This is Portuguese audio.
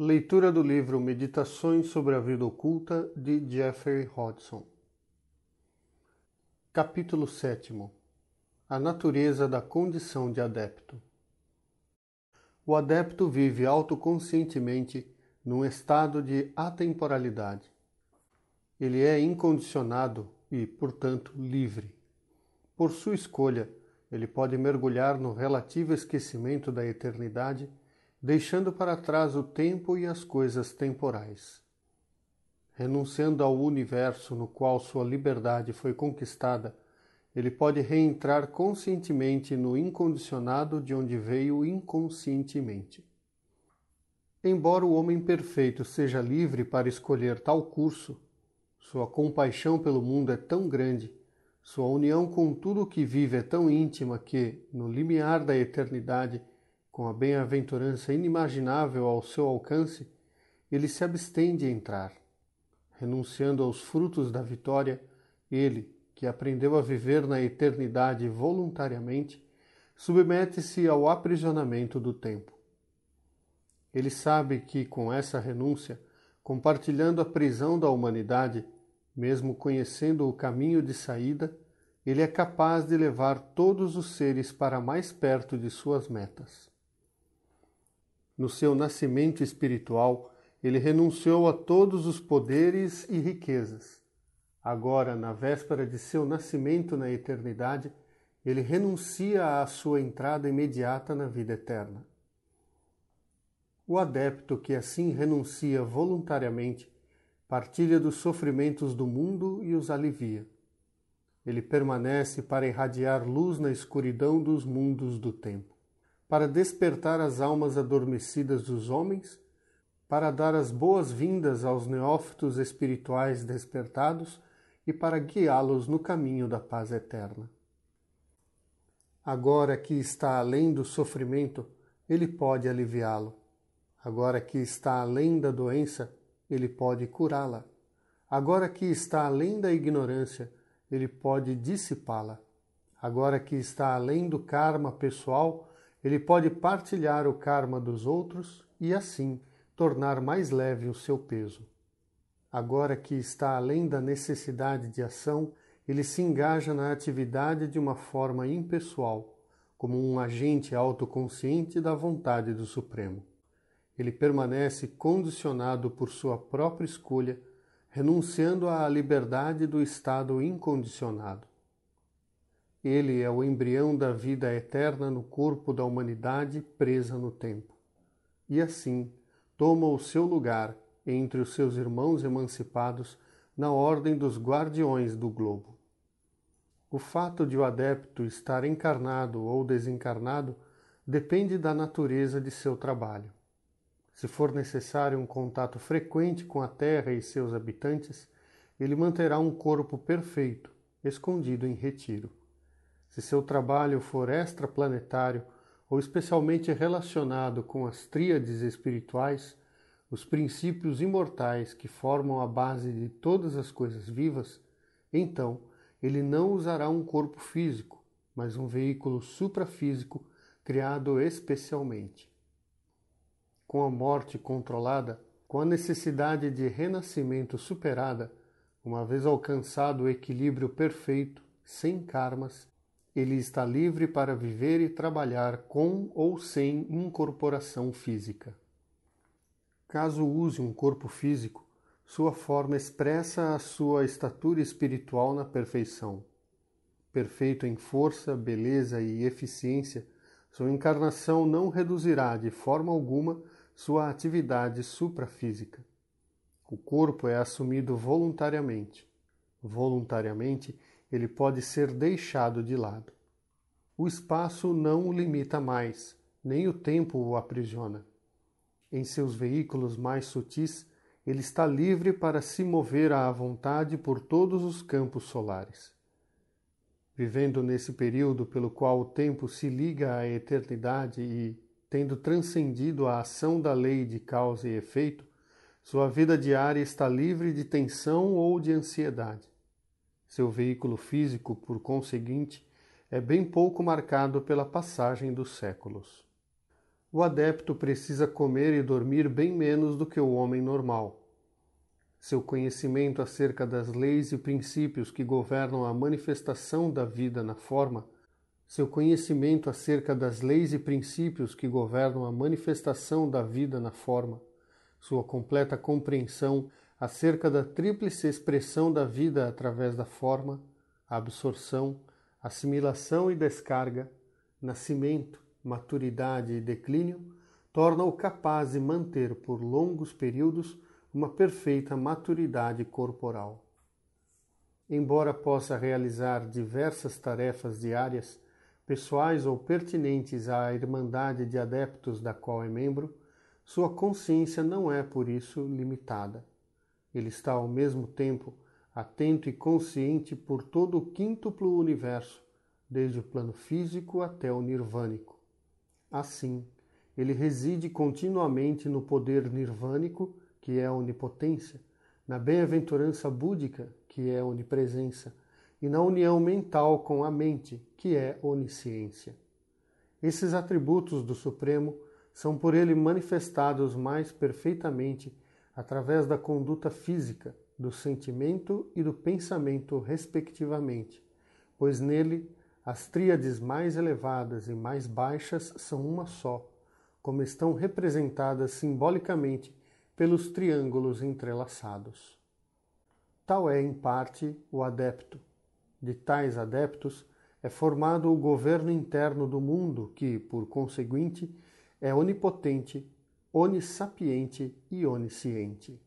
Leitura do livro Meditações sobre a Vida Oculta de Jeffrey Hodgson. Capítulo 7 A natureza da condição de adepto. O adepto vive autoconscientemente num estado de atemporalidade. Ele é incondicionado e, portanto, livre. Por sua escolha, ele pode mergulhar no relativo esquecimento da eternidade deixando para trás o tempo e as coisas temporais. Renunciando ao universo no qual sua liberdade foi conquistada, ele pode reentrar conscientemente no incondicionado de onde veio inconscientemente. Embora o homem perfeito seja livre para escolher tal curso, sua compaixão pelo mundo é tão grande, sua união com tudo o que vive é tão íntima que, no limiar da eternidade, com a bem-aventurança inimaginável ao seu alcance, ele se abstém de entrar. Renunciando aos frutos da vitória, ele, que aprendeu a viver na eternidade voluntariamente, submete-se ao aprisionamento do tempo. Ele sabe que, com essa renúncia, compartilhando a prisão da humanidade, mesmo conhecendo o caminho de saída, ele é capaz de levar todos os seres para mais perto de suas metas no seu nascimento espiritual, ele renunciou a todos os poderes e riquezas. Agora, na véspera de seu nascimento na eternidade, ele renuncia à sua entrada imediata na vida eterna. O adepto que assim renuncia voluntariamente partilha dos sofrimentos do mundo e os alivia. Ele permanece para irradiar luz na escuridão dos mundos do tempo para despertar as almas adormecidas dos homens, para dar as boas-vindas aos neófitos espirituais despertados e para guiá-los no caminho da paz eterna. Agora que está além do sofrimento, ele pode aliviá-lo. Agora que está além da doença, ele pode curá-la. Agora que está além da ignorância, ele pode dissipá-la. Agora que está além do karma pessoal, ele pode partilhar o karma dos outros e assim tornar mais leve o seu peso. Agora que está além da necessidade de ação, ele se engaja na atividade de uma forma impessoal, como um agente autoconsciente da vontade do Supremo. Ele permanece condicionado por sua própria escolha, renunciando à liberdade do estado incondicionado. Ele é o embrião da vida eterna no corpo da humanidade presa no tempo. E assim toma o seu lugar entre os seus irmãos emancipados na ordem dos guardiões do globo. O fato de o adepto estar encarnado ou desencarnado depende da natureza de seu trabalho. Se for necessário um contato frequente com a Terra e seus habitantes, ele manterá um corpo perfeito, escondido em retiro. Se seu trabalho for extraplanetário ou especialmente relacionado com as tríades espirituais, os princípios imortais que formam a base de todas as coisas vivas, então ele não usará um corpo físico, mas um veículo suprafísico criado especialmente. Com a morte controlada, com a necessidade de renascimento superada, uma vez alcançado o equilíbrio perfeito, sem karmas, ele está livre para viver e trabalhar com ou sem incorporação física. Caso use um corpo físico, sua forma expressa a sua estatura espiritual na perfeição. Perfeito em força, beleza e eficiência, sua encarnação não reduzirá de forma alguma sua atividade suprafísica. O corpo é assumido voluntariamente. Voluntariamente, ele pode ser deixado de lado. O espaço não o limita mais, nem o tempo o aprisiona. Em seus veículos mais sutis, ele está livre para se mover à vontade por todos os campos solares. Vivendo nesse período pelo qual o tempo se liga à eternidade e, tendo transcendido a ação da lei de causa e efeito, sua vida diária está livre de tensão ou de ansiedade. Seu veículo físico, por conseguinte, é bem pouco marcado pela passagem dos séculos. o adepto precisa comer e dormir bem menos do que o homem normal. Seu conhecimento acerca das leis e princípios que governam a manifestação da vida na forma, seu conhecimento acerca das leis e princípios que governam a manifestação da vida na forma, sua completa compreensão acerca da tríplice expressão da vida através da forma, absorção, assimilação e descarga, nascimento, maturidade e declínio, torna-o capaz de manter por longos períodos uma perfeita maturidade corporal. Embora possa realizar diversas tarefas diárias, pessoais ou pertinentes à Irmandade de Adeptos da qual é membro, sua consciência não é por isso limitada. Ele está ao mesmo tempo atento e consciente por todo o quíntuplo universo, desde o plano físico até o nirvânico. Assim, ele reside continuamente no poder nirvânico, que é a onipotência, na bem-aventurança búdica, que é a onipresença, e na união mental com a mente, que é onisciência. Esses atributos do Supremo são por ele manifestados mais perfeitamente através da conduta física, do sentimento e do pensamento, respectivamente, pois nele as tríades mais elevadas e mais baixas são uma só, como estão representadas simbolicamente pelos triângulos entrelaçados. Tal é, em parte, o adepto. De tais adeptos é formado o governo interno do mundo, que, por conseguinte, é onipotente, onissapiente e onisciente.